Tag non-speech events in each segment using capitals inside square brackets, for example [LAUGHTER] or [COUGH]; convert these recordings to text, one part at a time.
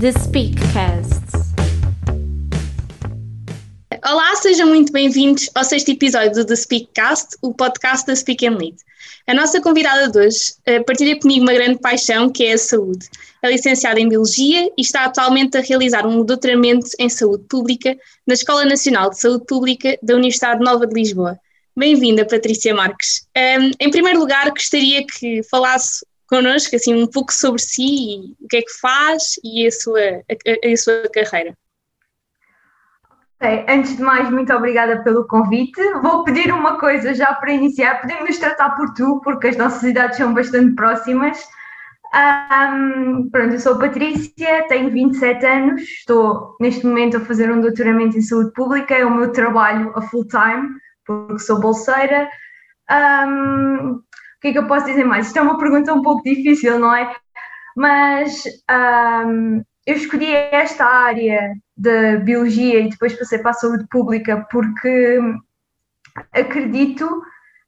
The Speakcast. Olá, sejam muito bem-vindos ao sexto episódio do The Speakcast, o podcast da Speak and Lead. A nossa convidada de hoje uh, partilha comigo uma grande paixão que é a saúde. É licenciada em Biologia e está atualmente a realizar um doutoramento em Saúde Pública na Escola Nacional de Saúde Pública da Universidade Nova de Lisboa. Bem-vinda, Patrícia Marques. Um, em primeiro lugar, gostaria que falasse connosco assim, um pouco sobre si, o que é que faz e a sua, a, a sua carreira. Okay. Antes de mais, muito obrigada pelo convite. Vou pedir uma coisa já para iniciar. Podemos nos tratar por tu, porque as nossas idades são bastante próximas. Um, pronto, eu sou Patrícia, tenho 27 anos, estou neste momento a fazer um doutoramento em saúde pública, é o meu trabalho a full time, porque sou bolseira. Um, o que é que eu posso dizer mais? Isto é uma pergunta um pouco difícil, não é? Mas um, eu escolhi esta área da biologia e depois passei para a saúde pública porque acredito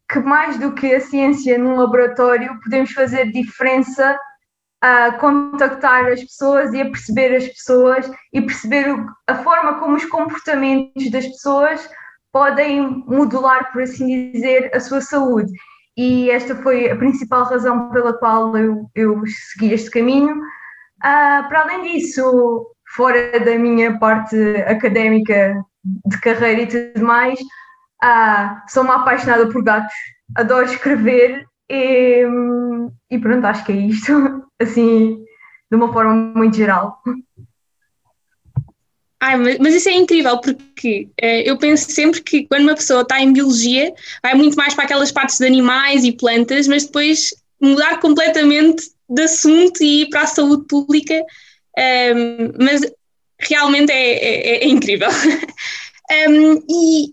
que mais do que a ciência num laboratório podemos fazer diferença a contactar as pessoas e a perceber as pessoas e perceber a forma como os comportamentos das pessoas podem modular, por assim dizer, a sua saúde. E esta foi a principal razão pela qual eu, eu segui este caminho. Uh, para além disso, fora da minha parte académica de carreira e tudo mais, uh, sou uma apaixonada por gatos, adoro escrever e, e pronto, acho que é isto, [LAUGHS] assim, de uma forma muito geral. Ai, mas, isso é incrível porque uh, eu penso sempre que quando uma pessoa está em biologia vai muito mais para aquelas partes de animais e plantas, mas depois mudar completamente de assunto e ir para a saúde pública, um, ehm, mas realmente é, é, é incrível. um, [LAUGHS] ehm, e,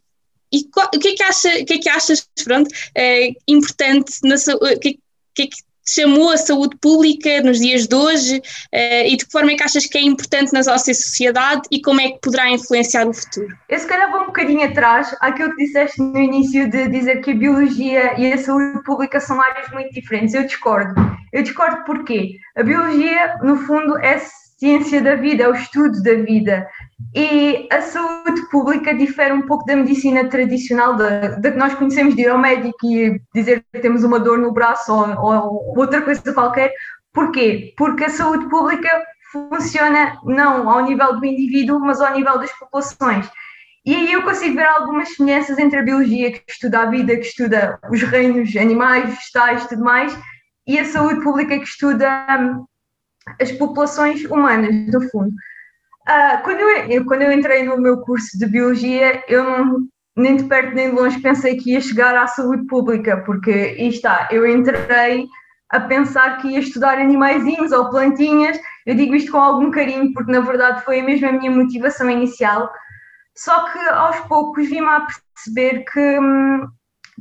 e qual, o que é que, acha, o que, é que achas pronto, é, importante na saúde? O que, que é que chamou a saúde pública nos dias de hoje uh, e de que forma é que achas que é importante na nossa sociedade e como é que poderá influenciar o futuro? Eu se calhar vou um bocadinho atrás àquilo que disseste no início de dizer que a biologia e a saúde pública são áreas muito diferentes. Eu discordo. Eu discordo porque a biologia, no fundo, é ciência da vida, é o estudo da vida. E a saúde pública difere um pouco da medicina tradicional, da, da que nós conhecemos de ir ao médico e dizer que temos uma dor no braço ou, ou outra coisa qualquer. Porquê? Porque a saúde pública funciona não ao nível do indivíduo, mas ao nível das populações. E aí eu consigo ver algumas semelhanças entre a biologia, que estuda a vida, que estuda os reinos animais, vegetais e tudo mais, e a saúde pública, que estuda hum, as populações humanas, no fundo. Uh, quando, eu, eu, quando eu entrei no meu curso de Biologia, eu não, nem de perto nem de longe pensei que ia chegar à saúde pública, porque, aí está, eu entrei a pensar que ia estudar animaizinhos ou plantinhas, eu digo isto com algum carinho, porque na verdade foi a mesma minha motivação inicial, só que aos poucos vim-me a perceber que hum,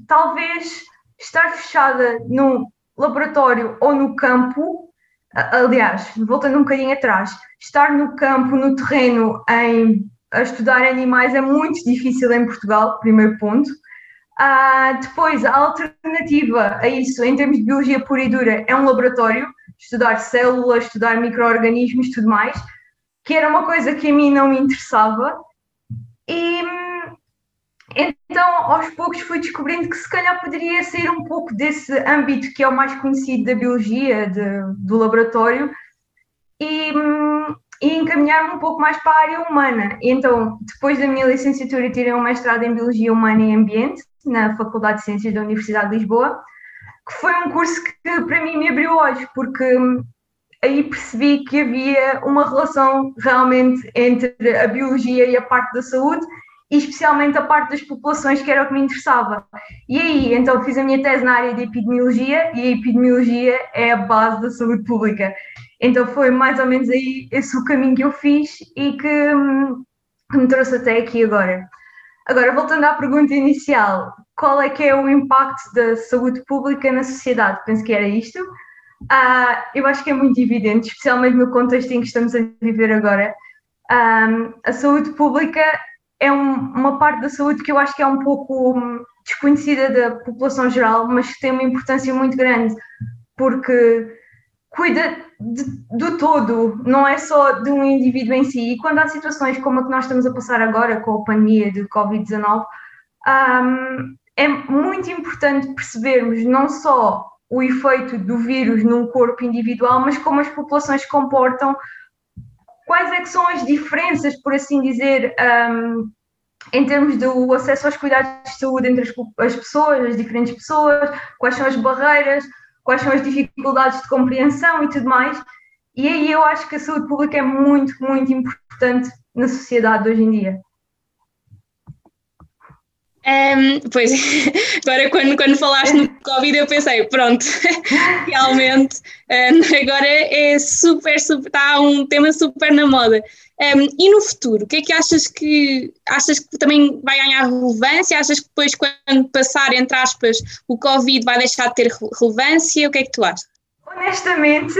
talvez estar fechada no laboratório ou no campo aliás, voltando um bocadinho atrás, estar no campo, no terreno, em, a estudar animais é muito difícil em Portugal, primeiro ponto. Uh, depois, a alternativa a isso, em termos de biologia pura e dura, é um laboratório, estudar células, estudar micro-organismos, tudo mais, que era uma coisa que a mim não me interessava. E então, aos poucos, fui descobrindo que se calhar poderia sair um pouco desse âmbito que é o mais conhecido da biologia, de, do laboratório, e, e encaminhar-me um pouco mais para a área humana. Então, depois da minha licenciatura, tirei um mestrado em Biologia Humana e Ambiente, na Faculdade de Ciências da Universidade de Lisboa, que foi um curso que para mim me abriu olhos, porque aí percebi que havia uma relação realmente entre a biologia e a parte da saúde e especialmente a parte das populações, que era o que me interessava. E aí, então, fiz a minha tese na área de epidemiologia, e a epidemiologia é a base da saúde pública. Então, foi mais ou menos aí esse o caminho que eu fiz e que, hum, que me trouxe até aqui agora. Agora, voltando à pergunta inicial, qual é que é o impacto da saúde pública na sociedade? Penso que era isto. Ah, eu acho que é muito evidente, especialmente no contexto em que estamos a viver agora. Ah, a saúde pública é um, uma parte da saúde que eu acho que é um pouco hum, desconhecida da população geral, mas que tem uma importância muito grande, porque cuida de, do todo, não é só de um indivíduo em si. E quando há situações como a que nós estamos a passar agora com a pandemia de Covid-19, um, é muito importante percebermos não só o efeito do vírus num corpo individual, mas como as populações se comportam, quais é são as diferenças, por assim dizer, um, em termos do acesso aos cuidados de saúde entre as, as pessoas, as diferentes pessoas, quais são as barreiras, quais são as dificuldades de compreensão e tudo mais. E aí eu acho que a saúde pública é muito, muito importante na sociedade de hoje em dia. Um, pois, [LAUGHS] agora quando, quando falaste no Covid eu pensei, pronto, [LAUGHS] realmente, um, agora é super, super, está um tema super na moda. Um, e no futuro, o que é que achas que achas que também vai ganhar relevância? Achas que depois, quando passar, entre aspas, o Covid vai deixar de ter relevância? O que é que tu achas? Honestamente,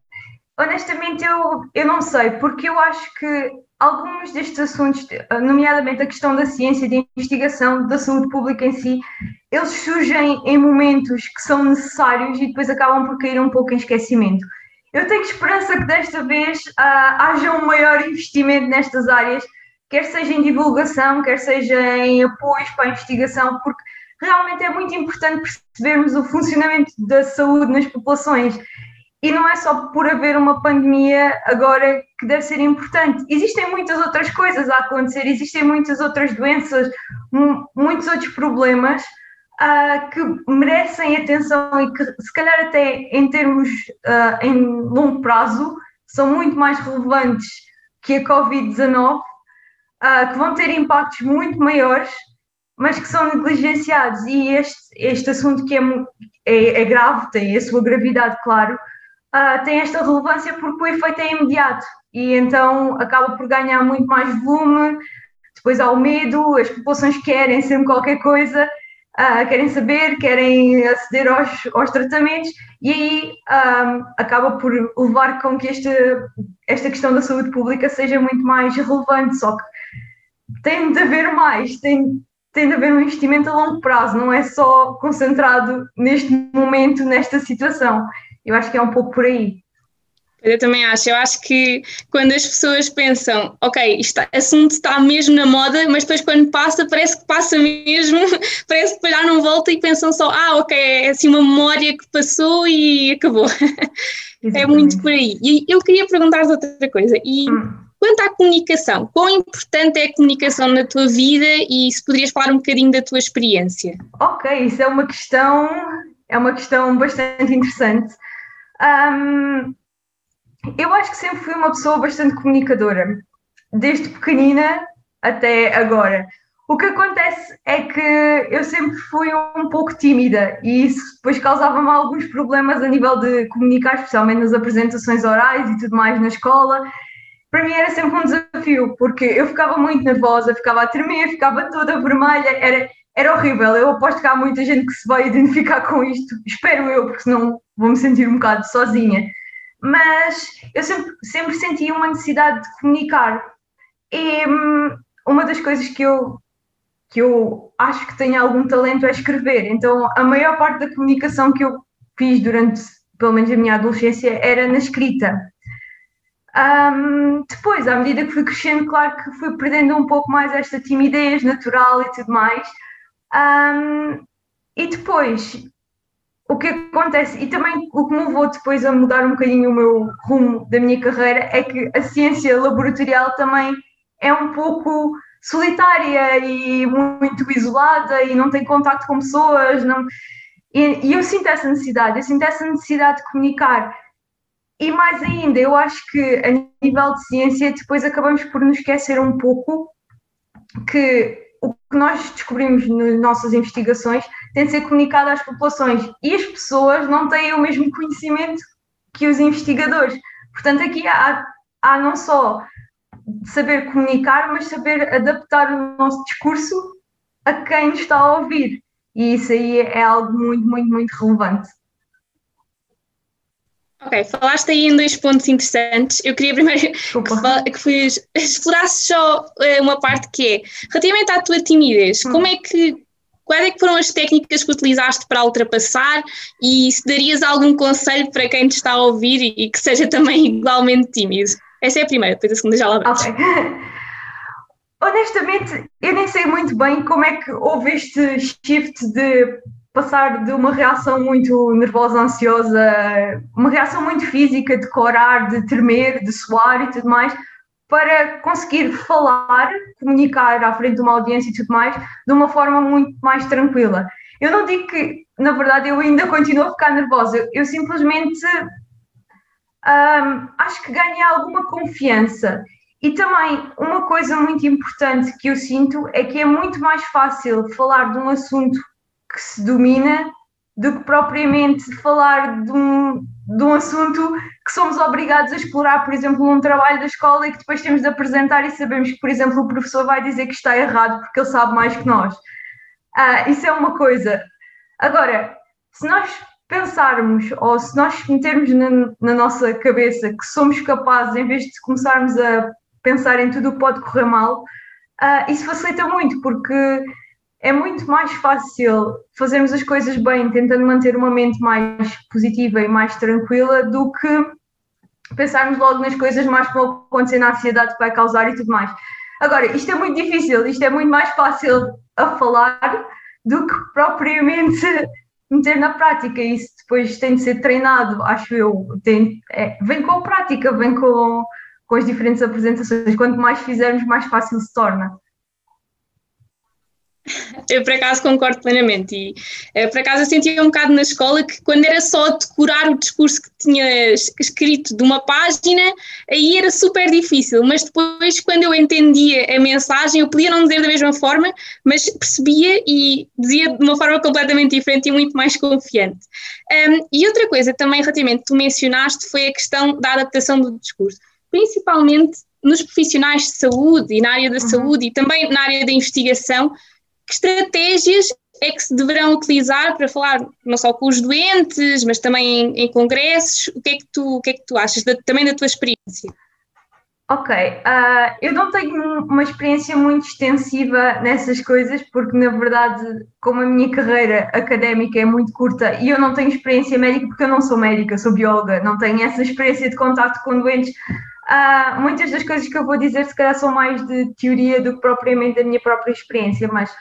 [LAUGHS] honestamente eu, eu não sei, porque eu acho que alguns destes assuntos, nomeadamente a questão da ciência, da investigação, da saúde pública em si, eles surgem em momentos que são necessários e depois acabam por cair um pouco em esquecimento. Eu tenho esperança que desta vez uh, haja um maior investimento nestas áreas, quer seja em divulgação, quer seja em apoios para a investigação, porque realmente é muito importante percebermos o funcionamento da saúde nas populações. E não é só por haver uma pandemia agora que deve ser importante. Existem muitas outras coisas a acontecer, existem muitas outras doenças, muitos outros problemas uh, que merecem atenção e que, se calhar, até em termos uh, em longo prazo, são muito mais relevantes que a Covid-19, uh, que vão ter impactos muito maiores, mas que são negligenciados. E este, este assunto que é, é, é grave, tem a sua gravidade, claro, tem esta relevância porque o efeito é imediato e então acaba por ganhar muito mais volume. Depois há o medo, as populações querem sempre qualquer coisa uh, querem saber, querem aceder aos, aos tratamentos e aí um, acaba por levar com que esta, esta questão da saúde pública seja muito mais relevante, só que tem de haver mais, tem, tem de haver um investimento a longo prazo, não é só concentrado neste momento, nesta situação. Eu acho que é um pouco por aí. Eu também acho. Eu acho que quando as pessoas pensam, ok, este assunto está mesmo na moda, mas depois quando passa, parece que passa mesmo, [LAUGHS] parece que já não volta e pensam só, ah, ok, é assim uma memória que passou e acabou. [LAUGHS] é muito por aí. E eu queria perguntar outra coisa. E hum. quanto à comunicação, quão importante é a comunicação na tua vida e se poderias falar um bocadinho da tua experiência? Ok, isso é uma questão, é uma questão bastante interessante. Um, eu acho que sempre fui uma pessoa bastante comunicadora, desde pequenina até agora. O que acontece é que eu sempre fui um pouco tímida e isso depois causava-me alguns problemas a nível de comunicar, especialmente nas apresentações orais e tudo mais na escola. Para mim era sempre um desafio, porque eu ficava muito nervosa, ficava a tremer, ficava toda vermelha, era, era horrível. Eu aposto que há muita gente que se vai identificar com isto, espero eu, porque senão vou me sentir um bocado sozinha mas eu sempre, sempre senti uma necessidade de comunicar. E hum, uma das coisas que eu, que eu acho que tenho algum talento é escrever. Então, a maior parte da comunicação que eu fiz durante, pelo menos, a minha adolescência era na escrita. Um, depois, à medida que fui crescendo, claro que fui perdendo um pouco mais esta timidez natural e tudo mais. Um, e depois, o que acontece, e também o que me levou depois a mudar um bocadinho o meu rumo da minha carreira, é que a ciência laboratorial também é um pouco solitária e muito isolada e não tem contato com pessoas. Não... E, e eu sinto essa necessidade, eu sinto essa necessidade de comunicar. E mais ainda, eu acho que a nível de ciência depois acabamos por nos esquecer um pouco que que nós descobrimos nas nossas investigações tem de ser comunicado às populações e as pessoas não têm o mesmo conhecimento que os investigadores. Portanto, aqui há, há não só saber comunicar, mas saber adaptar o nosso discurso a quem nos está a ouvir. E isso aí é algo muito, muito, muito relevante. Ok, falaste aí em dois pontos interessantes. Eu queria primeiro que, que fui, [LAUGHS] explorasses só uh, uma parte que é relativamente à tua timidez. Hum. Como é que quais é que foram as técnicas que utilizaste para ultrapassar e se darias algum conselho para quem te está a ouvir e que seja também [LAUGHS] igualmente tímido? Essa é a primeira, depois a segunda já lá vamos. Ok. [LAUGHS] Honestamente, eu nem sei muito bem como é que houve este shift de passar de uma reação muito nervosa, ansiosa, uma reação muito física, de corar, de tremer, de suar e tudo mais, para conseguir falar, comunicar à frente de uma audiência e tudo mais, de uma forma muito mais tranquila. Eu não digo que, na verdade, eu ainda continuo a ficar nervosa, eu simplesmente um, acho que ganhei alguma confiança. E também, uma coisa muito importante que eu sinto é que é muito mais fácil falar de um assunto que se domina do que propriamente falar de um, de um assunto que somos obrigados a explorar, por exemplo, num trabalho da escola e que depois temos de apresentar e sabemos que, por exemplo, o professor vai dizer que está errado porque ele sabe mais que nós. Ah, isso é uma coisa. Agora, se nós pensarmos ou se nós metermos na, na nossa cabeça que somos capazes, em vez de começarmos a pensar em tudo o que pode correr mal, ah, isso facilita muito, porque é muito mais fácil fazermos as coisas bem, tentando manter uma mente mais positiva e mais tranquila, do que pensarmos logo nas coisas mais que vão acontecer na ansiedade que vai causar e tudo mais. Agora, isto é muito difícil, isto é muito mais fácil a falar do que propriamente meter na prática. Isso depois tem de ser treinado, acho eu. Tem, é, vem com a prática, vem com, com as diferentes apresentações. Quanto mais fizermos, mais fácil se torna. Eu, por acaso, concordo plenamente. E, eh, por acaso, eu sentia um bocado na escola que, quando era só decorar o discurso que tinha escrito de uma página, aí era super difícil. Mas depois, quando eu entendia a mensagem, eu podia não dizer da mesma forma, mas percebia e dizia de uma forma completamente diferente e muito mais confiante. Um, e outra coisa também, relativamente, tu mencionaste, foi a questão da adaptação do discurso. Principalmente nos profissionais de saúde e na área da uhum. saúde e também na área da investigação que estratégias é que se deverão utilizar para falar não só com os doentes, mas também em, em congressos? O que é que tu, o que é que tu achas da, também da tua experiência? Ok, uh, eu não tenho uma experiência muito extensiva nessas coisas, porque na verdade, como a minha carreira académica é muito curta e eu não tenho experiência médica, porque eu não sou médica, sou bióloga, não tenho essa experiência de contato com doentes, uh, muitas das coisas que eu vou dizer se calhar são mais de teoria do que propriamente da minha própria experiência, mas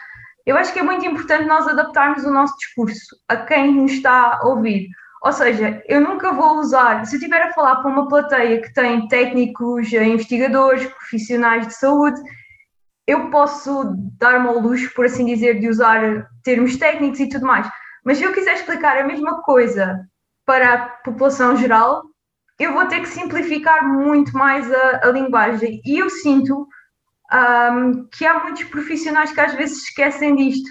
eu acho que é muito importante nós adaptarmos o nosso discurso a quem nos está a ouvir. Ou seja, eu nunca vou usar, se eu estiver a falar para uma plateia que tem técnicos, investigadores, profissionais de saúde, eu posso dar-me ao luxo, por assim dizer, de usar termos técnicos e tudo mais. Mas se eu quiser explicar a mesma coisa para a população geral, eu vou ter que simplificar muito mais a, a linguagem. E eu sinto um, que há muitos profissionais que às vezes esquecem disto,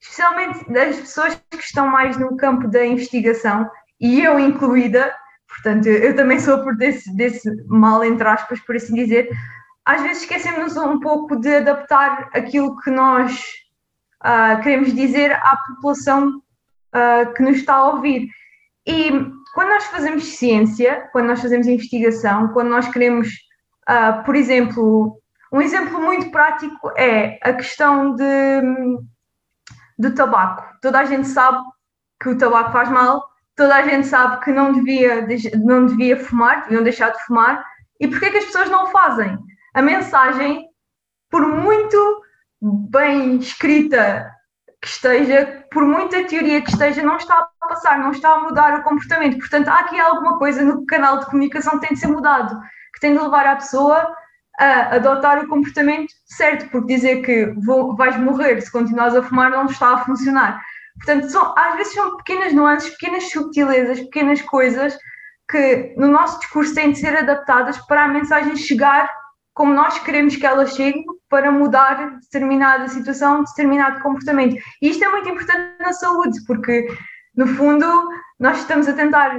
especialmente das pessoas que estão mais no campo da investigação, e eu incluída, portanto, eu também sou por desse, desse mal, entre aspas, por assim dizer, às vezes esquecemos um pouco de adaptar aquilo que nós uh, queremos dizer à população uh, que nos está a ouvir. E quando nós fazemos ciência, quando nós fazemos investigação, quando nós queremos, uh, por exemplo, um exemplo muito prático é a questão de, do tabaco. Toda a gente sabe que o tabaco faz mal, toda a gente sabe que não devia, não devia fumar, deviam deixar de fumar. E porquê que as pessoas não o fazem? A mensagem, por muito bem escrita que esteja, por muita teoria que esteja, não está a passar, não está a mudar o comportamento. Portanto, há aqui alguma coisa no canal de comunicação que tem de ser mudado, que tem de levar a pessoa a adotar o comportamento certo, porque dizer que vou, vais morrer se continuares a fumar não está a funcionar. Portanto, são, às vezes são pequenas nuances, pequenas subtilezas, pequenas coisas que no nosso discurso têm de ser adaptadas para a mensagem chegar como nós queremos que ela chegue para mudar determinada situação, determinado comportamento. E isto é muito importante na saúde, porque no fundo nós estamos a tentar,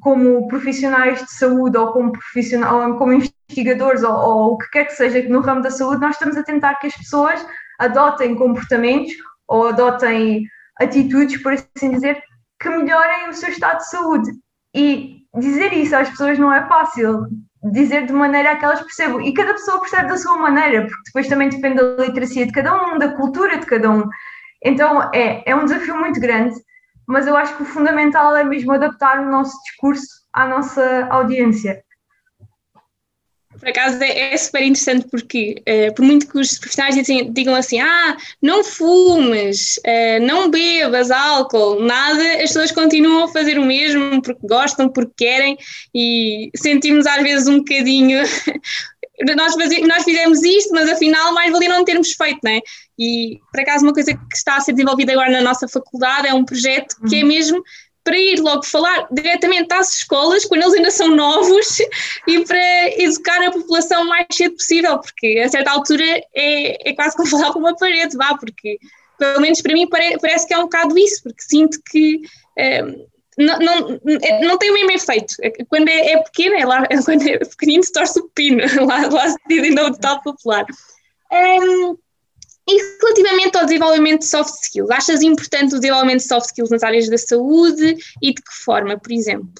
como profissionais de saúde ou como, profissional, ou como investigadores ou, ou o que quer que seja no ramo da saúde, nós estamos a tentar que as pessoas adotem comportamentos ou adotem atitudes, por assim dizer, que melhorem o seu estado de saúde. E dizer isso às pessoas não é fácil, dizer de maneira a que elas percebam. E cada pessoa percebe da sua maneira, porque depois também depende da literacia de cada um, da cultura de cada um. Então é, é um desafio muito grande, mas eu acho que o fundamental é mesmo adaptar o nosso discurso à nossa audiência. Por acaso é, é super interessante porque, uh, por muito que os profissionais dizem, digam assim, ah, não fumes, uh, não bebas álcool, nada, as pessoas continuam a fazer o mesmo porque gostam, porque querem e sentimos às vezes um bocadinho. [LAUGHS] nós, nós fizemos isto, mas afinal mais valia não termos feito, não é? E por acaso uma coisa que está a ser desenvolvida agora na nossa faculdade é um projeto que é uhum. mesmo para ir logo falar diretamente às escolas, quando eles ainda são novos, [LAUGHS] e para educar a população o mais cedo possível, porque a certa altura é, é quase como [LAUGHS] falar com uma parede, vá, porque pelo menos para mim pare, parece que é um bocado isso, porque sinto que é, não, não, não tem o mesmo efeito. Quando é, é pequeno, é lá, [LAUGHS] quando é pequenino torce o pino, [LAUGHS] lá, lá se diz ainda o ditado popular. Um, e relativamente ao desenvolvimento de soft skills, achas importante o desenvolvimento de soft skills nas áreas da saúde e de que forma, por exemplo?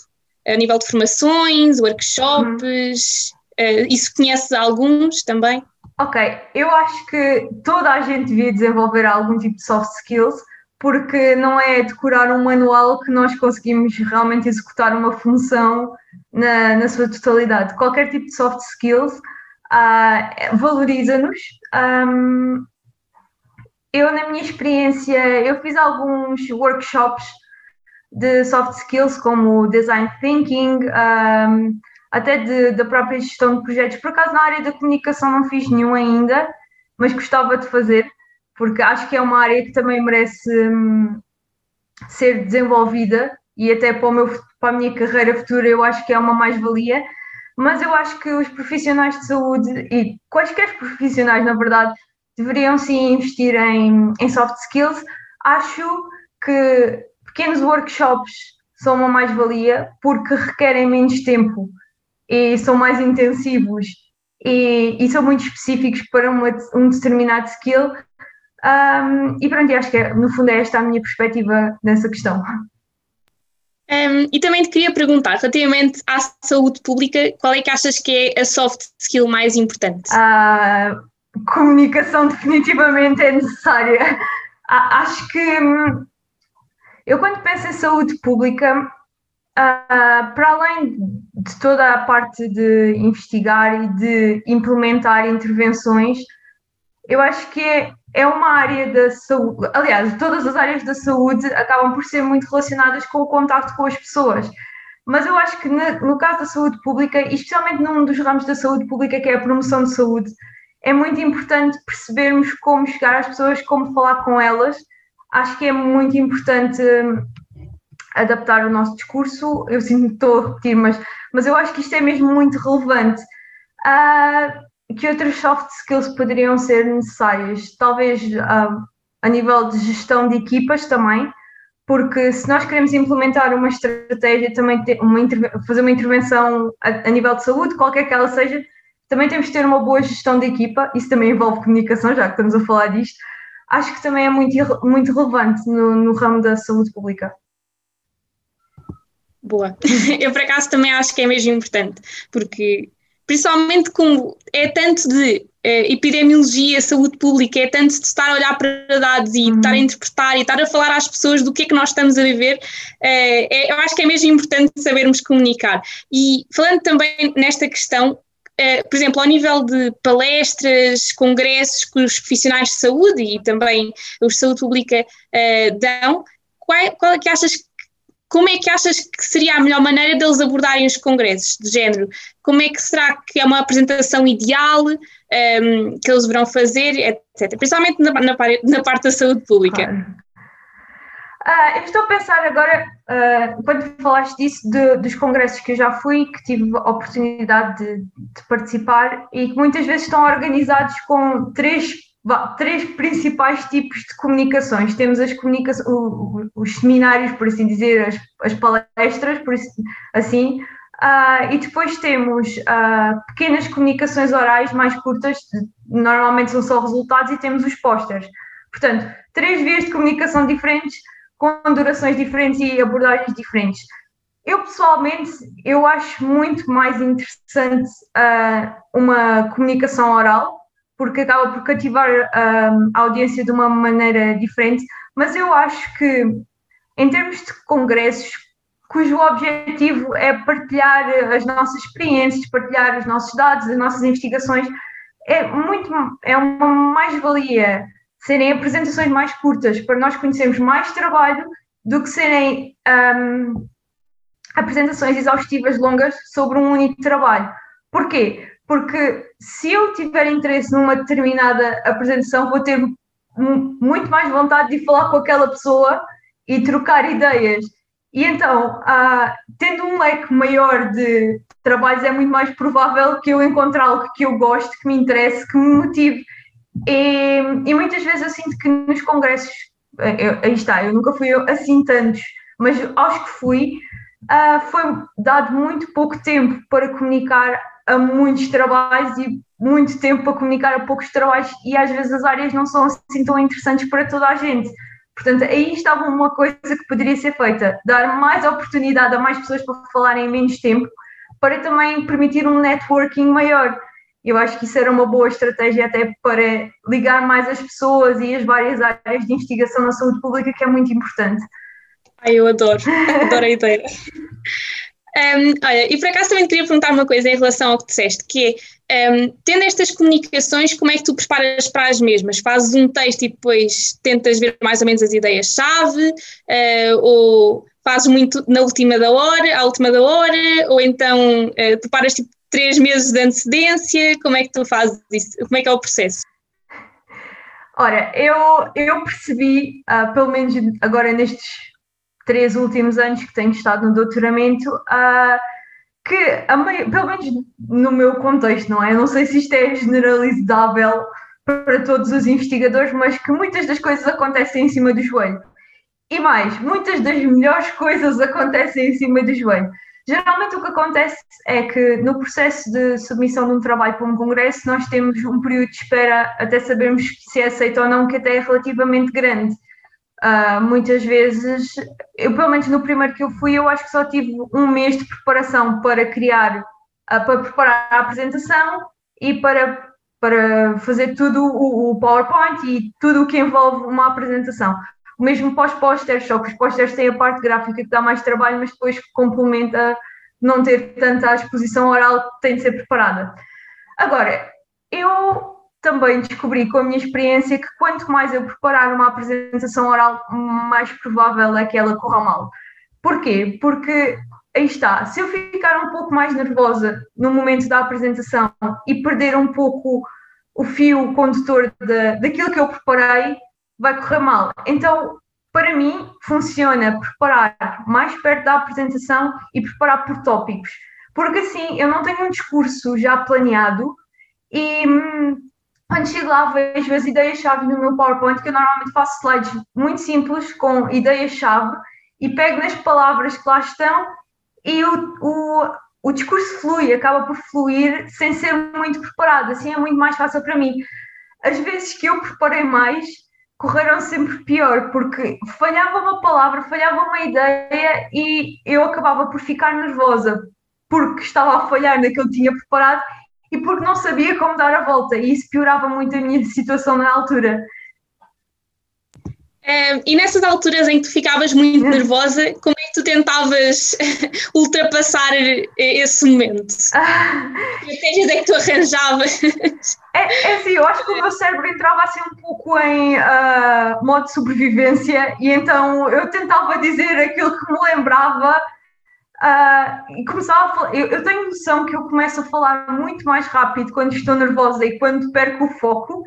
A nível de formações, workshops, uhum. uh, isso conheces alguns também? Ok, eu acho que toda a gente devia desenvolver algum tipo de soft skills, porque não é decorar um manual que nós conseguimos realmente executar uma função na, na sua totalidade. Qualquer tipo de soft skills uh, valoriza-nos um, eu, na minha experiência, eu fiz alguns workshops de soft skills, como design thinking, um, até da própria gestão de projetos. Por acaso, na área da comunicação, não fiz nenhum ainda, mas gostava de fazer, porque acho que é uma área que também merece um, ser desenvolvida e até para, meu, para a minha carreira futura eu acho que é uma mais-valia. Mas eu acho que os profissionais de saúde e quaisquer profissionais, na verdade, deveriam sim investir em, em soft skills. Acho que pequenos workshops são uma mais-valia porque requerem menos tempo e são mais intensivos e, e são muito específicos para uma, um determinado skill. Um, e pronto, acho que é, no fundo é esta a minha perspectiva nessa questão. Um, e também te queria perguntar, relativamente à saúde pública, qual é que achas que é a soft skill mais importante? Uh, comunicação definitivamente é necessária. Acho que hum, eu, quando penso em saúde pública, Uh, para além de toda a parte de investigar e de implementar intervenções, eu acho que é, é uma área da saúde. Aliás, todas as áreas da saúde acabam por ser muito relacionadas com o contato com as pessoas. Mas eu acho que no caso da saúde pública, especialmente num dos ramos da saúde pública, que é a promoção de saúde, é muito importante percebermos como chegar às pessoas, como falar com elas. Acho que é muito importante hum, adaptar o nosso discurso. Eu sinto que estou a repetir, mas, mas eu acho que isto é mesmo muito relevante. Uh, que outras soft skills poderiam ser necessárias? Talvez uh, a nível de gestão de equipas também, porque se nós queremos implementar uma estratégia, também uma, fazer uma intervenção a, a nível de saúde, qualquer que ela seja, também temos de ter uma boa gestão de equipa, isso também envolve comunicação, já que estamos a falar disto. Acho que também é muito, muito relevante no, no ramo da saúde pública. Boa. [LAUGHS] Eu, por acaso, também acho que é mesmo importante, porque, principalmente como é tanto de eh, epidemiologia, saúde pública, é tanto de estar a olhar para dados e uhum. estar a interpretar e estar a falar às pessoas do que é que nós estamos a viver, eh, é, eu acho que é mesmo importante sabermos comunicar. E falando também nesta questão, Uh, por exemplo, ao nível de palestras, congressos que os profissionais de saúde e também os de saúde pública dão, qual, qual é que achas como é que achas que seria a melhor maneira deles abordarem os congressos de género? Como é que será que é uma apresentação ideal um, ehm, que eles deverão fazer, etc. Principalmente na, na, na parte da saúde pública. Uh, eu estou a pensar agora, uh, quando falaste disso, de, dos congressos que eu já fui, que tive a oportunidade de, de participar e que muitas vezes estão organizados com três, três principais tipos de comunicações. Temos as comunicações, os seminários, por assim dizer, as, as palestras, por assim, uh, e depois temos pequenas comunicações orais mais curtas, normalmente são só resultados, e temos os posters. Portanto, três vias de comunicação diferentes com durações diferentes e abordagens diferentes. Eu pessoalmente eu acho muito mais interessante uh, uma comunicação oral, porque acaba por cativar um, a audiência de uma maneira diferente, mas eu acho que, em termos de congressos, cujo objetivo é partilhar as nossas experiências, partilhar os nossos dados, as nossas investigações, é muito é uma mais-valia serem apresentações mais curtas para nós conhecermos mais trabalho do que serem um, apresentações exaustivas longas sobre um único trabalho. Porquê? Porque se eu tiver interesse numa determinada apresentação, vou ter muito mais vontade de falar com aquela pessoa e trocar ideias. E então, tendo um leque maior de trabalhos, é muito mais provável que eu encontre algo que eu goste, que me interesse, que me motive. E, e muitas vezes eu sinto que nos congressos, eu, aí está, eu nunca fui assim tantos, mas aos que fui, uh, foi dado muito pouco tempo para comunicar a muitos trabalhos e muito tempo para comunicar a poucos trabalhos e às vezes as áreas não são assim tão interessantes para toda a gente. Portanto, aí estava uma coisa que poderia ser feita, dar mais oportunidade a mais pessoas para falarem em menos tempo, para também permitir um networking maior. Eu acho que isso era uma boa estratégia até para ligar mais as pessoas e as várias áreas de investigação na saúde pública, que é muito importante. Ai, eu adoro, adoro a ideia. [LAUGHS] Um, olha, e por acaso também queria perguntar uma coisa em relação ao que disseste, que é, um, tendo estas comunicações, como é que tu preparas para as mesmas? Fazes um texto e depois tentas ver mais ou menos as ideias-chave, uh, ou fazes muito na última da hora, à última da hora, ou então uh, preparas tipo três meses de antecedência, como é que tu fazes isso? Como é que é o processo? Ora, eu, eu percebi, uh, pelo menos agora nestes três últimos anos que tenho estado no doutoramento, uh, que, meio, pelo menos no meu contexto, não é? não sei se isto é generalizável para todos os investigadores, mas que muitas das coisas acontecem em cima do joelho. E mais, muitas das melhores coisas acontecem em cima do joelho. Geralmente o que acontece é que no processo de submissão de um trabalho para um congresso nós temos um período de espera até sabermos se é aceito ou não, que até é relativamente grande. Uh, muitas vezes, eu pelo menos no primeiro que eu fui, eu acho que só tive um mês de preparação para criar, uh, para preparar a apresentação e para, para fazer tudo o, o PowerPoint e tudo o que envolve uma apresentação. O mesmo pós-pósteres, só que os pósteres têm a parte gráfica que dá mais trabalho, mas depois complementa não ter tanta exposição oral que tem de ser preparada. Agora, eu também descobri com a minha experiência que quanto mais eu preparar uma apresentação oral, mais provável é que ela corra mal. Porquê? Porque aí está, se eu ficar um pouco mais nervosa no momento da apresentação e perder um pouco o fio condutor de, daquilo que eu preparei, vai correr mal. Então, para mim, funciona preparar mais perto da apresentação e preparar por tópicos. Porque assim, eu não tenho um discurso já planeado e quando chego lá vejo as ideias-chave no meu PowerPoint, que eu normalmente faço slides muito simples com ideias-chave e pego nas palavras que lá estão e o, o, o discurso flui, acaba por fluir sem ser muito preparado, assim é muito mais fácil para mim. As vezes que eu preparei mais, correram sempre pior, porque falhava uma palavra, falhava uma ideia e eu acabava por ficar nervosa, porque estava a falhar naquilo que tinha preparado e porque não sabia como dar a volta, e isso piorava muito a minha [LAUGHS] situação na altura. E nessas alturas em que tu ficavas muito [LAUGHS] nervosa, como é que tu tentavas [LAUGHS] ultrapassar esse momento? Ah. Que estratégias é que tu arranjavas? É, é assim, eu acho que o meu cérebro entrava assim um pouco em uh, modo de sobrevivência e então eu tentava dizer aquilo que me lembrava Uh, e começava a falar, eu, eu, tenho noção que eu começo a falar muito mais rápido quando estou nervosa e quando perco o foco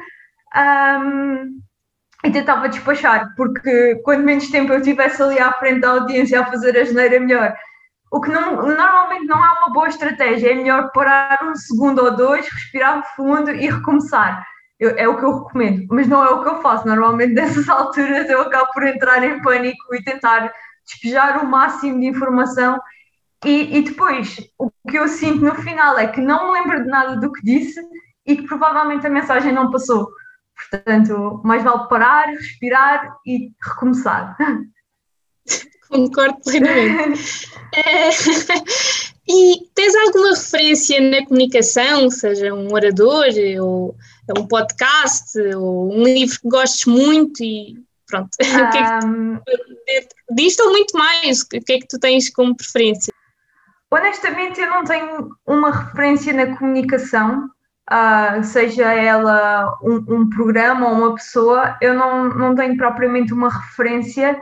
um, e tentava despachar, porque quanto menos tempo eu tivesse ali à frente da audiência a fazer a geneira melhor. O que não, normalmente não é uma boa estratégia, é melhor parar um segundo ou dois, respirar fundo e recomeçar. Eu, é o que eu recomendo, mas não é o que eu faço. Normalmente [LAUGHS] nessas alturas eu acabo por entrar em pânico e tentar despejar o máximo de informação e, e, depois, o que eu sinto no final é que não me lembro de nada do que disse e que provavelmente a mensagem não passou. Portanto, mais vale parar, respirar e recomeçar. Concordo plenamente. [LAUGHS] é, e tens alguma referência na comunicação, seja um orador ou um podcast ou um livro que gostes muito e pronto. Um, [LAUGHS] o que é que tu, disto ou muito mais? O que é que tu tens como preferência? Honestamente, eu não tenho uma referência na comunicação, uh, seja ela um, um, programa ou uma pessoa, eu não, não tenho propriamente uma referência.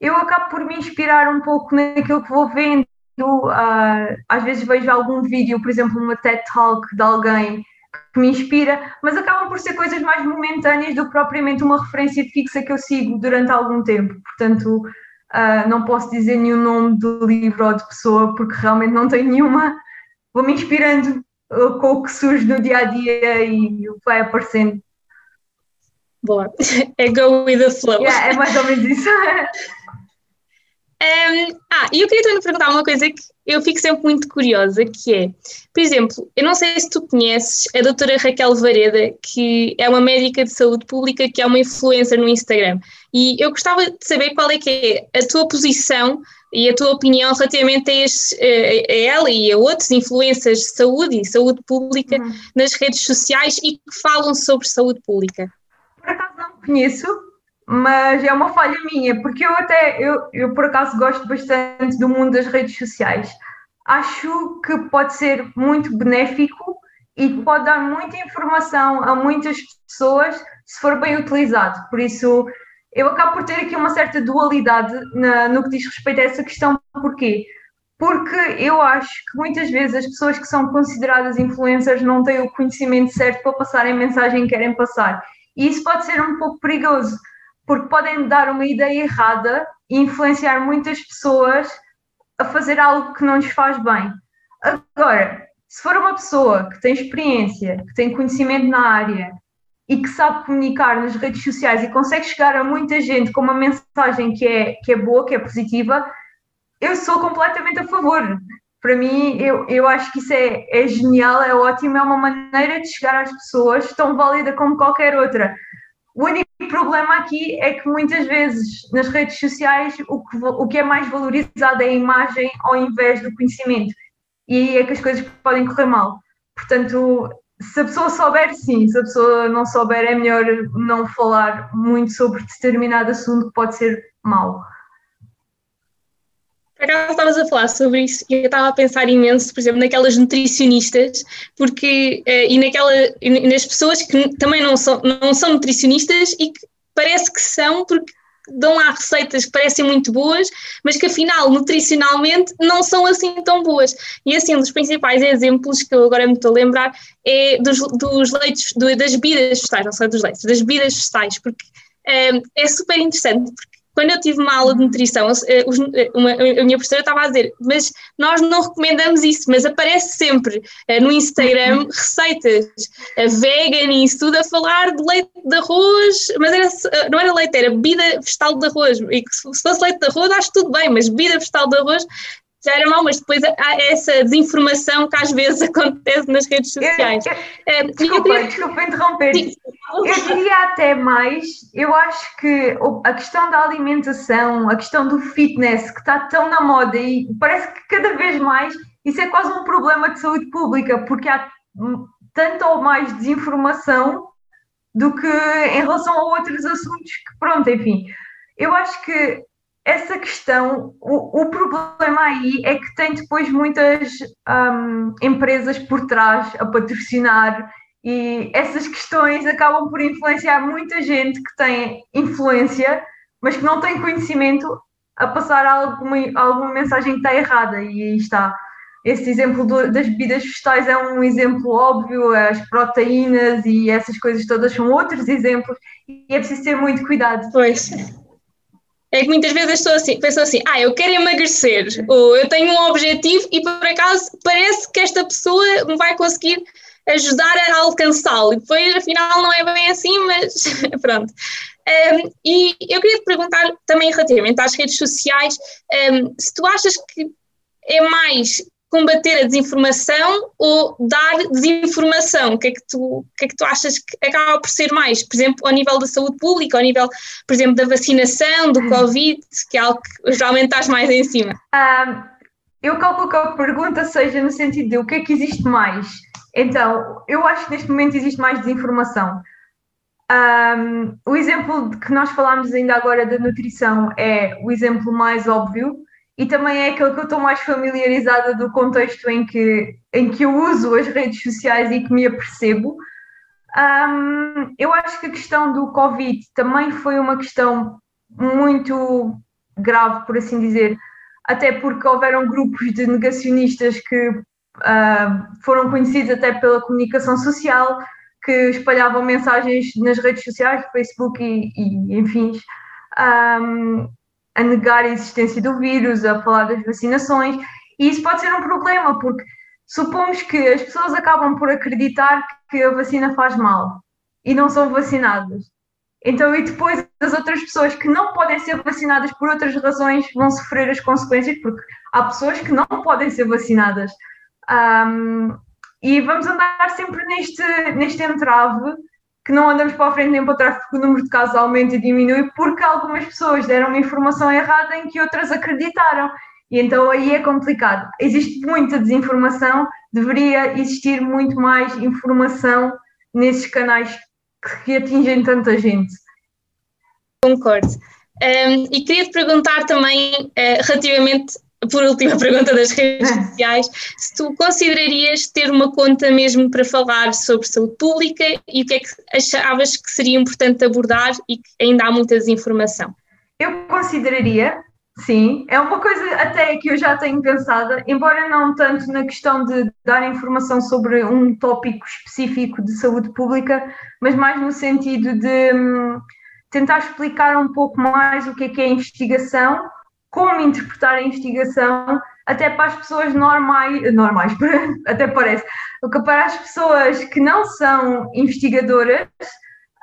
Eu acabo por me inspirar um pouco naquilo que vou vendo. Uh, às vezes vejo algum vídeo, por exemplo, uma TED Talk de alguém que me inspira, mas acabam por ser coisas mais momentâneas do que propriamente uma referência fixa que eu sigo durante algum tempo. Portanto, uh, não posso dizer nenhum nome do livro ou de pessoa, porque realmente não tenho nenhuma. Vou-me inspirando uh, com o que surge no dia a dia e o que vai aparecendo. Boa, [LAUGHS] é go with the flow. Yeah, é mais ou menos isso. [LAUGHS] Um, ah, e eu queria também perguntar uma coisa que eu fico sempre muito curiosa, que é, por exemplo, eu não sei se tu conheces a doutora Raquel Vareda, que é uma médica de saúde pública, que é uma influencer no Instagram, e eu gostava de saber qual é que é a tua posição e a tua opinião relativamente a, este, a ela e a outros influencers de saúde e saúde pública uhum. nas redes sociais e que falam sobre saúde pública. Por acaso não conheço, mas é uma falha minha, porque eu até, eu, eu por acaso gosto bastante do mundo das redes sociais. Acho que pode ser muito benéfico e pode dar muita informação a muitas pessoas se for bem utilizado. Por isso, eu acabo por ter aqui uma certa dualidade na, no que diz respeito a essa questão. Porquê? Porque eu acho que muitas vezes as pessoas que são consideradas influencers não têm o conhecimento certo para passarem a mensagem que querem passar. E isso pode ser um pouco perigoso porque podem dar uma ideia errada e influenciar muitas pessoas a fazer algo que não lhes faz bem. Agora, se for uma pessoa que tem experiência, que tem conhecimento na área e que sabe comunicar nas redes sociais e consegue chegar a muita gente com uma mensagem que é, que é boa, que é positiva, eu sou completamente a favor. Para mim, eu, eu acho que isso é, é genial, é ótimo, é uma maneira de chegar às pessoas tão válida como qualquer outra. O único problema aqui é que muitas vezes nas redes sociais o que, o que é mais valorizado é a imagem ao invés do conhecimento. E é que as coisas podem correr mal. Portanto, se a pessoa souber, sim. Se a pessoa não souber, é melhor não falar muito sobre determinado assunto que pode ser mau. Por acaso estavas a falar sobre isso e eu estava a pensar imenso, por exemplo, naquelas nutricionistas, porque uh, e, naquela, e nas pessoas que também não são, não são nutricionistas e que parece que são, porque dão lá receitas que parecem muito boas, mas que afinal, nutricionalmente, não são assim tão boas. E assim, um dos principais exemplos que eu agora me estou a lembrar é dos, dos leitos, do, das bebidas vegetais, não sei dos leitos, das bebidas vegetais, porque eh, é super interessante, porque quando eu tive uma aula de nutrição, eh, eh, uma, a minha professora estava a dizer, mas nós não recomendamos isso, mas aparece sempre uh, no Instagram uhum. receitas vegan e isso tudo a falar de leite de arroz, mas era, não era leite, era bebida vegetal de arroz, e se fosse leite de arroz acho tudo bem, mas bebida vegetal de arroz já era mau, mas depois há essa desinformação que às vezes [LAUGHS] acontece nas redes sociais. Eu, eu, desculpa, queria... desculpa interromper. Sim. Eu diria até mais, eu acho que a questão da alimentação, a questão do fitness, que está tão na moda e parece que cada vez mais isso é quase um problema de saúde pública, porque há tanto ou mais desinformação do que em relação a outros assuntos que, pronto, enfim. Eu acho que essa questão, o, o, problema aí é que tem depois muitas um, empresas por trás a patrocinar e essas questões acabam por influenciar muita gente que tem influência, mas que não tem conhecimento a passar alguma, alguma mensagem que está errada. E aí está. Esse exemplo do, das bebidas vegetais é um exemplo óbvio, as proteínas e essas coisas todas são outros exemplos, e é preciso ter muito cuidado. Pois. É que muitas vezes pessoas assim, pensam assim, ah, eu quero emagrecer, ou eu tenho um objetivo e por acaso parece que esta pessoa me vai conseguir ajudar a alcançá-lo. E depois, afinal, não é bem assim, mas [LAUGHS] pronto. Um, e eu queria te perguntar também relativamente às redes sociais, um, se tu achas que é mais combater a desinformação ou dar desinformação? O que é que tu, o que é que tu achas que acaba por ser mais? Por exemplo, ao nível da saúde pública, ao nível, por exemplo, da vacinação, do Covid, que é algo que geralmente estás mais em cima? Eu calculo que a pergunta seja no sentido de o que é que existe mais? Então, eu acho que neste momento existe mais desinformação. Um, o exemplo de que nós falámos ainda agora da nutrição é o exemplo mais óbvio e também é aquele que eu estou mais familiarizada do contexto em que, em que eu uso as redes sociais e que me apercebo. Um, eu acho que a questão do Covid também foi uma questão muito grave, por assim dizer, até porque houveram grupos de negacionistas que uh, foram conhecidos até pela comunicação social, que espalhavam mensagens nas redes sociais, Facebook e, e enfim, um, a negar a existência do vírus, a falar das vacinações, e isso pode ser um problema, porque supomos que as pessoas acabam por acreditar que a vacina faz mal e não são vacinadas. Então, e depois as outras pessoas que não podem ser vacinadas por outras razões vão sofrer as consequências, porque há pessoas que não podem ser vacinadas. Um, e vamos andar sempre neste, neste entrave que não andamos para a frente nem para trás porque o número de casos aumenta e diminui porque algumas pessoas deram uma informação errada em que outras acreditaram. E então aí é complicado. Existe muita desinformação, deveria existir muito mais informação nesses canais que atingem tanta gente. Concordo. Um, e queria te perguntar também, uh, relativamente por última [LAUGHS] pergunta das redes sociais, se tu considerarias ter uma conta mesmo para falar sobre saúde pública e o que é que achavas que seria importante abordar e que ainda há muita desinformação? Eu consideraria, sim. É uma coisa até que eu já tenho pensado, embora não tanto na questão de dar informação sobre um tópico específico de saúde pública, mas mais no sentido de hum, tentar explicar um pouco mais o que é que é investigação como interpretar a investigação até para as pessoas normais, normais, [LAUGHS] até parece, para as pessoas que não são investigadoras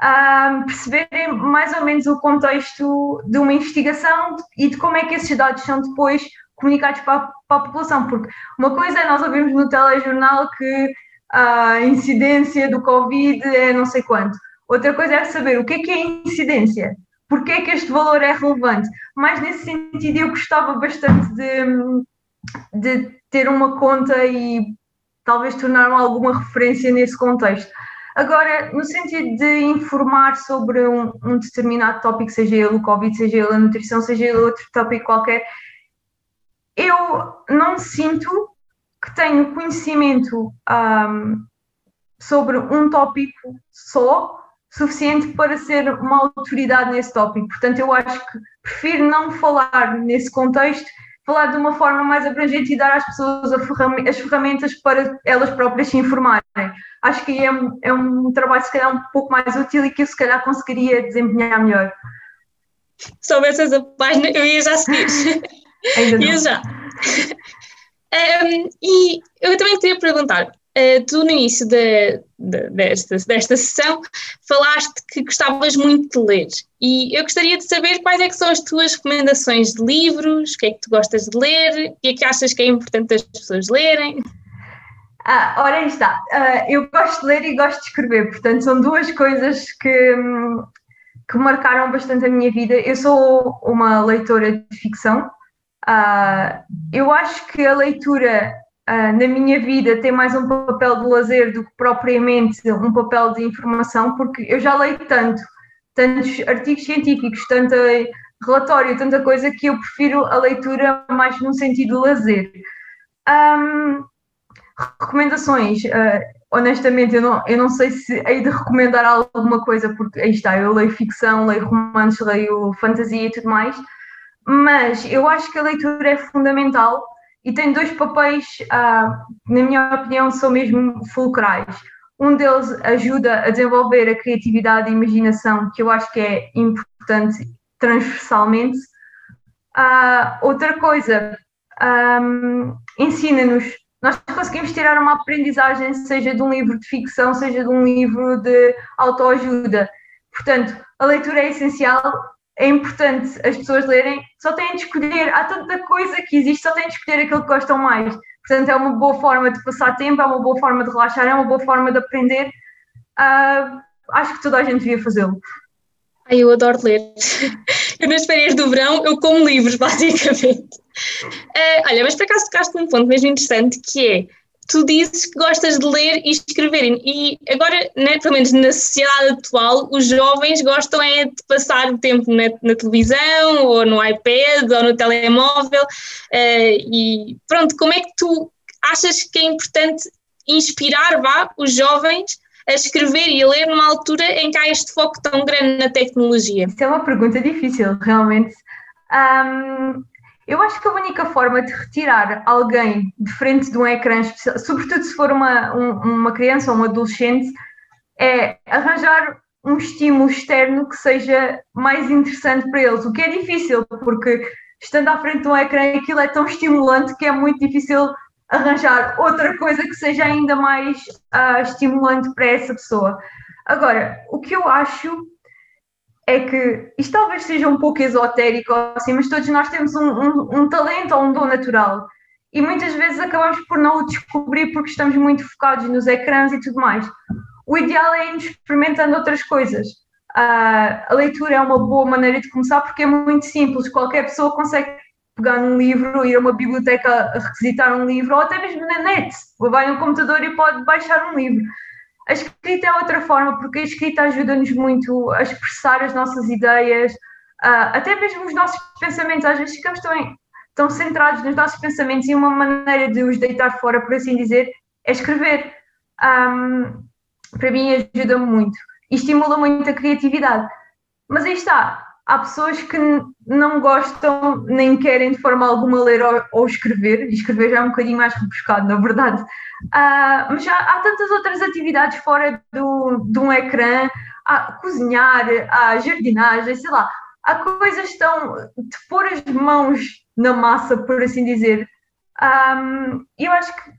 um, perceberem mais ou menos o contexto de uma investigação e de como é que esses dados são depois comunicados para a, para a população, porque uma coisa é nós ouvimos no telejornal que a incidência do Covid é não sei quanto, outra coisa é saber o que é que é incidência, porque é que este valor é relevante. Mas nesse sentido eu gostava bastante de, de ter uma conta e talvez tornar alguma referência nesse contexto. Agora, no sentido de informar sobre um, um, determinado tópico, seja ele o Covid, seja ele a nutrição, seja ele outro tópico qualquer, eu não sinto que tenho conhecimento um, sobre um tópico só suficiente para ser uma autoridade nesse tópico. Portanto, eu acho que prefiro não falar nesse contexto, falar de uma forma mais abrangente e dar às pessoas as ferramentas para elas próprias se informarem. Acho que é, é um trabalho, se calhar, um pouco mais útil e que eu, se calhar, conseguiria desempenhar melhor. Se houvesse essa página, eu ia já seguir. Ainda [LAUGHS] não. Ia já. [LAUGHS] Um, e eu também queria perguntar, Uh, tu, no início de, de, desta, desta sessão, falaste que gostavas muito de ler e eu gostaria de saber quais é são as tuas recomendações de livros, o que é que tu gostas de ler, o que é que achas que é importante as pessoas lerem. Ah, ora aí está. Uh, eu gosto de ler e gosto de escrever, portanto são duas coisas que, que marcaram bastante a minha vida. Eu sou uma leitora de ficção. Uh, eu acho que a leitura na minha vida tem mais um papel de lazer do que propriamente um papel de informação, porque eu já leio tanto, tantos artigos científicos, tanta relatório, tanta coisa que eu prefiro a leitura mais num sentido lazer. Um, recomendações, uh, honestamente, eu não, eu não sei se hei de recomendar alguma coisa, porque aí está, eu leio ficção, leio romances, leio fantasia e tudo mais, mas eu acho que a leitura é fundamental e tem dois papéis, uh, na minha opinião, são mesmo fulcrais. Um deles ajuda a desenvolver a criatividade e a imaginação, que eu acho que é importante transversalmente. Uh, outra coisa, um, ensina-nos. Nós conseguimos tirar uma aprendizagem, seja de um livro de ficção, seja de um livro de autoajuda. Portanto, a leitura é essencial é importante as pessoas lerem, só têm de escolher, há tanta coisa que existe, só têm de escolher aquilo que gostam mais. Portanto, é uma boa forma de passar tempo, é uma boa forma de relaxar, é uma boa forma de aprender. Uh, acho que toda a gente devia fazê-lo. Ai, eu adoro ler. [LAUGHS] Eu nas férias do verão eu como livros, [LAUGHS] basicamente. Uh, olha, mas por acaso tocaste num ponto mesmo interessante que é tu dizes que gostas de ler e escrever, e agora, né, pelo menos na sociedade atual, os jovens gostam é de passar o tempo na, na televisão, ou no iPad, ou no telemóvel, uh, e pronto, como é que tu achas que é importante inspirar vá, os jovens a escrever e a ler numa altura em que há este foco tão grande na tecnologia? Isso é uma pergunta difícil, realmente. Um, eu acho que a única forma de retirar alguém de frente de um ecrã, sobretudo se for uma, um, uma criança ou um adolescente, é arranjar um estímulo externo que seja mais interessante para eles, o que é difícil, porque estando à frente de um ecrã aquilo é tão estimulante que é muito difícil arranjar outra coisa que seja ainda mais uh, estimulante para essa pessoa. Agora, o que eu acho é que isto talvez seja um pouco esotérico, assim, mas todos nós temos um, um, um talento ou um dom natural e muitas vezes acabamos por não o descobrir porque estamos muito focados nos ecrãs e tudo mais. O ideal é irmos experimentando outras coisas. Uh, a leitura é uma boa maneira de começar porque é muito simples, qualquer pessoa consegue pegar num livro, ir a uma biblioteca a requisitar um livro, ou até mesmo na net, vai no computador e pode baixar um livro. A escrita é outra forma, porque a escrita ajuda-nos muito a expressar as nossas ideias, uh, até mesmo os nossos pensamentos. Às vezes ficamos tão, tão centrados nos nossos pensamentos e uma maneira de os deitar fora, por assim dizer, é escrever. Um, para mim ajuda-me muito e estimula muito a criatividade. Mas aí está, há pessoas que não gostam nem querem de forma alguma ler ou, ou escrever, e escrever já é um bocadinho mais rebuscado, na verdade. Uh, mas já há tantas outras atividades fora do, de um ecrã, há cozinhar, há jardinagem, sei lá, há coisas tão de pôr as mãos na massa, por assim dizer. Um, eu acho que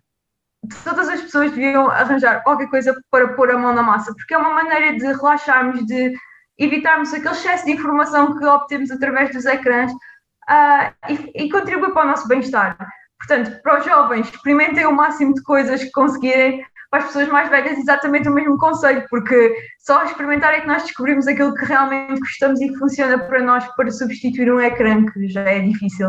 todas as pessoas deviam arranjar qualquer coisa para pôr a mão na massa, porque é uma maneira de relaxarmos, de evitarmos aquele excesso de informação que obtemos através dos ecrãs uh, e, e contribui para o nosso bem-estar. Portanto, para os jovens, experimentem o máximo de coisas que conseguirem. Para as pessoas mais velhas, exatamente o mesmo conselho, porque só experimentar é que nós descobrimos aquilo que realmente gostamos e que funciona para nós para substituir um ecrã, que já é difícil.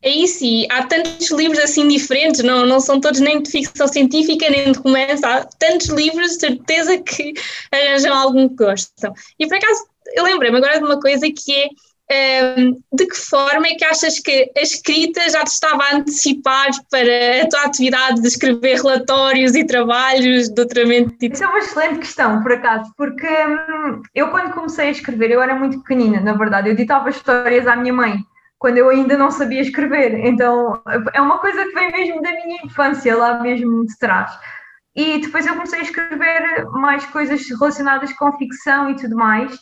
É isso, e há tantos livros assim diferentes, não, não são todos nem de ficção científica, nem de romance, há tantos livros, certeza que arranjam algum que gostam. E por acaso, eu lembrei-me agora de uma coisa que é um, de que forma é que achas que a escrita já te estava a antecipar para a tua atividade de escrever relatórios e trabalhos, de doutoramento? Isso é uma excelente questão, por acaso, porque hum, eu quando comecei a escrever, eu era muito pequenina, na verdade, eu ditava histórias à minha mãe quando eu ainda não sabia escrever. Então é uma coisa que vem mesmo da minha infância, lá mesmo de trás. E depois eu comecei a escrever mais coisas relacionadas com ficção e tudo mais.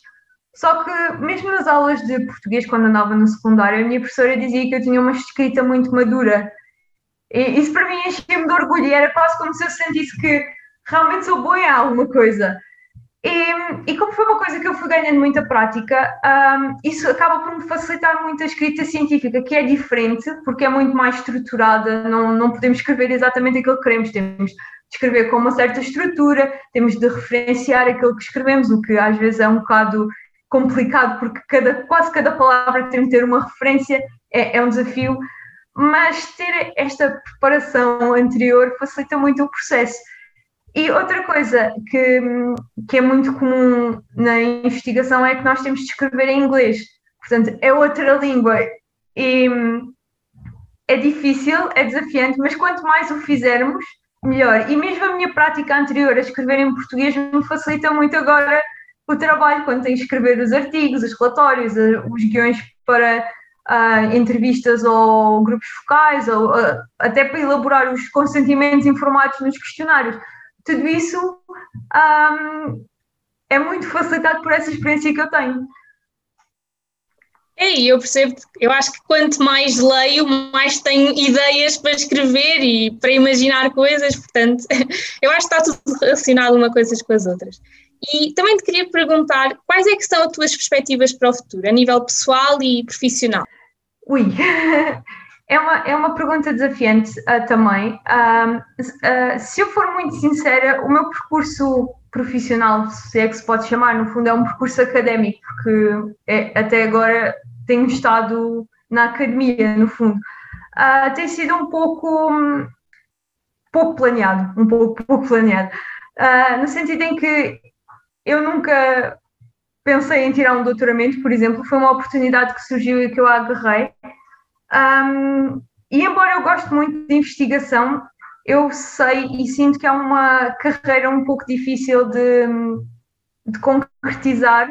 Só que mesmo nas aulas de português, quando andava no secundário, a minha professora dizia que eu tinha uma escrita muito madura. E isso para mim enchia-me de orgulho e era quase como se eu sentisse que realmente sou boa em alguma coisa. E, e, como foi uma coisa que eu fui ganhando muita prática, um, isso acaba por me facilitar muito a escrita científica, que é diferente, porque é muito mais estruturada, não, não podemos escrever exatamente aquilo que queremos, temos de escrever com uma certa estrutura, temos de referenciar aquilo que escrevemos, o que às vezes é um bocado complicado, porque cada, quase cada palavra tem de ter uma referência, é, é um desafio, mas ter esta preparação anterior facilita muito o processo. E outra coisa que, que é muito comum na investigação é que nós temos de escrever em inglês. Portanto, é outra língua. E é difícil, é desafiante, mas quanto mais o fizermos, melhor. E mesmo a minha prática anterior a escrever em português me facilita muito agora o trabalho, quando tenho que escrever os artigos, os relatórios, os guiões para uh, entrevistas ou grupos focais, ou uh, até para elaborar os consentimentos informados nos questionários tudo isso um, é muito facilitado por essa experiência que eu tenho. É, eu percebo, eu acho que quanto mais leio, mais tenho ideias para escrever e para imaginar coisas, portanto, [LAUGHS] eu acho que está tudo relacionado uma coisa com as outras. E também te queria perguntar quais é que são as tuas perspectivas para o futuro, a nível pessoal e profissional? Ui, [LAUGHS] É uma, é uma pergunta desafiante uh, também. Uh, uh, se eu for muito sincera, o meu percurso profissional, se é que se pode chamar, no fundo é um percurso académico, porque é, até agora tenho estado na academia, no fundo. tem sido um pouco, um pouco planeado, um pouco [LAUGHS] pouco planeado, no sentido em que eu nunca pensei em tirar um doutoramento, por exemplo, foi uma oportunidade que surgiu e que eu agarrei. Um, e embora eu goste muito de investigação, eu sei e sinto que é uma carreira um pouco difícil de, de concretizar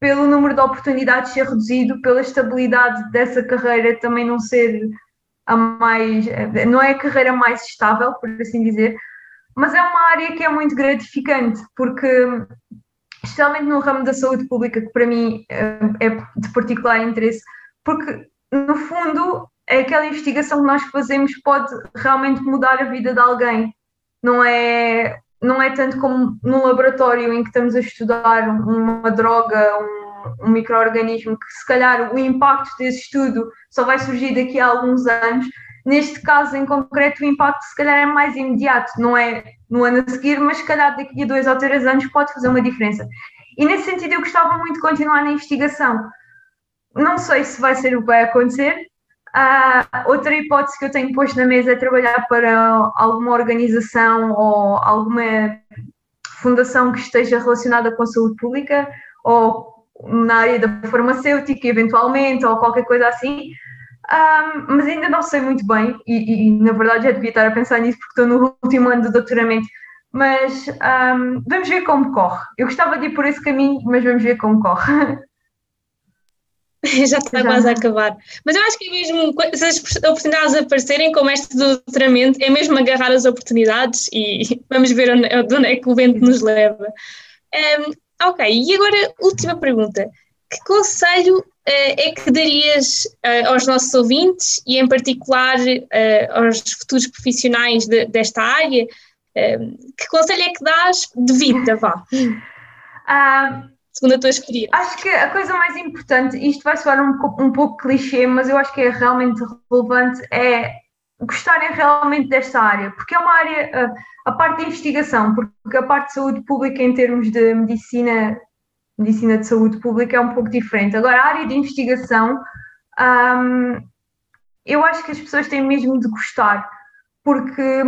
pelo número de oportunidades ser reduzido, pela estabilidade dessa carreira também não ser a mais, não é a carreira mais estável, por assim dizer, mas é uma área que é muito gratificante, porque especialmente no ramo da saúde pública, que para mim eh, é de particular interesse, porque no fundo aquela investigação que nós fazemos pode realmente mudar a vida de alguém. Não é, não é tanto como num laboratório em que estamos a estudar uma droga, um, um microorganismo, que se calhar o impacto desse estudo só vai surgir daqui a alguns anos. Neste caso em concreto, o impacto se calhar é mais imediato, não é no ano a seguir, mas se calhar daqui a dois ou três anos pode fazer uma diferença. E nesse sentido eu gostava muito de continuar na investigação. Não sei se vai ser o que vai acontecer. Uh, outra hipótese que eu tenho posto na mesa é trabalhar para alguma organização ou alguma fundação que esteja relacionada com a saúde pública ou na área da farmacêutica, eventualmente, ou qualquer coisa assim. Um, mas ainda não sei muito bem, e, e, na verdade já devia estar a pensar nisso porque estou no último ano do doutoramento. Mas um, vamos ver como corre. Eu gostava de ir por esse caminho, mas vamos ver como corre. [LAUGHS] [LAUGHS] já está quase a acabar. Mas eu acho que é mesmo, se as oportunidades aparecerem como este do doutoramento, é mesmo agarrar as oportunidades e [LAUGHS] vamos ver onde, onde é que o vento nos leva. Um, ok, e agora, última pergunta. Que conselho eh, é que darias uh, aos nossos ouvintes e, em particular, uh, aos futuros profissionais de, desta área? Uh, que conselho é que dás de vida, vá? Uh, Segundo a tua experiência. Acho que a coisa mais importante, isto vai soar um, um pouco clichê, mas eu acho que é realmente relevante, é gostarem realmente desta área, porque é uma área, a parte da investigação, porque a parte de saúde pública em termos de medicina medicina de saúde pública é um pouco diferente. Agora, a área de investigação, um, eu acho que as pessoas têm mesmo de gostar, porque,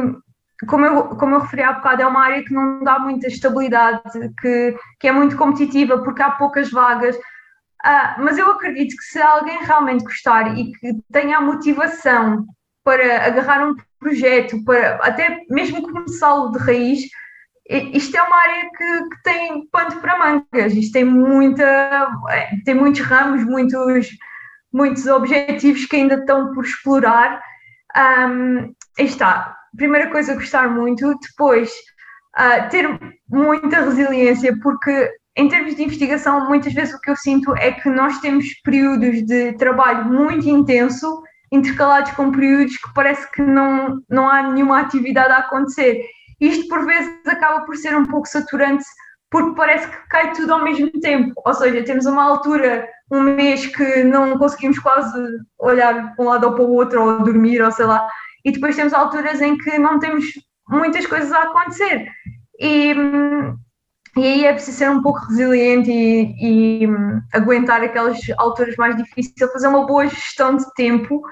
como eu, como eu referi há bocado, é uma área que não dá muita estabilidade, que, que é muito competitiva, porque há poucas vagas. Uh, mas eu acredito que se alguém realmente gostar e que tenha a motivação para agarrar um projeto, para até mesmo começá-lo de raiz, isto é uma área que, que, tem pano para mangas, isto tem muita, é, tem muitos ramos, muitos, muitos objetivos que ainda estão por explorar. Um, está, primeira coisa, gostar muito, depois uh, ter muita resiliência, porque em termos de investigação, muitas vezes o que eu sinto é que nós temos períodos de trabalho muito intenso, intercalados com períodos que parece que não, não há nenhuma atividade a acontecer isto por vezes acaba por ser um pouco saturante porque parece que cai tudo ao mesmo tempo. Ou seja, temos uma altura, um mês que não conseguimos quase olhar para um lado ou para o outro, ou dormir, ou sei lá, e depois temos alturas em que não temos muitas coisas a acontecer. E, e aí é preciso ser um pouco resiliente e, e aguentar aquelas alturas mais difíceis, fazer uma boa gestão de tempo,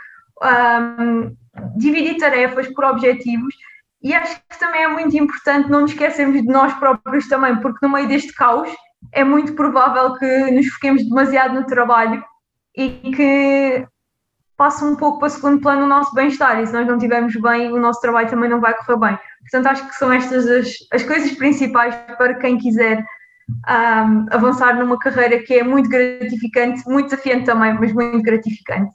um, dividir tarefas por objetivos e acho que também é muito importante não nos esquecermos de nós próprios também, porque no meio deste caos é muito provável que nos foquemos demasiado no trabalho e que passe um pouco para segundo plano o nosso bem-estar. E se nós não estivermos bem, o nosso trabalho também não vai correr bem. Portanto, acho que são estas as, as coisas principais para quem quiser um, avançar numa carreira que é muito gratificante, muito desafiante também, mas muito gratificante.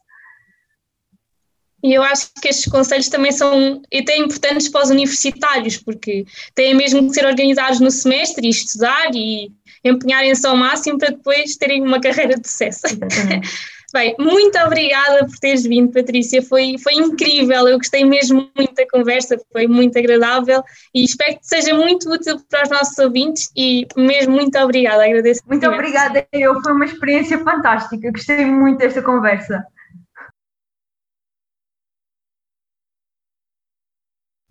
E eu acho que estes conselhos também são até importantes para os universitários, porque têm mesmo que ser organizados no semestre e estudar e empenharem-se ao máximo para depois terem uma carreira de sucesso. [LAUGHS] Bem, muito obrigada por teres vindo, Patrícia. Foi, foi incrível, eu gostei mesmo muito da conversa, foi muito agradável e espero que seja muito útil para os nossos ouvintes e mesmo muito obrigada, agradeço. Muito obrigada, eu, foi uma experiência fantástica, gostei muito desta conversa.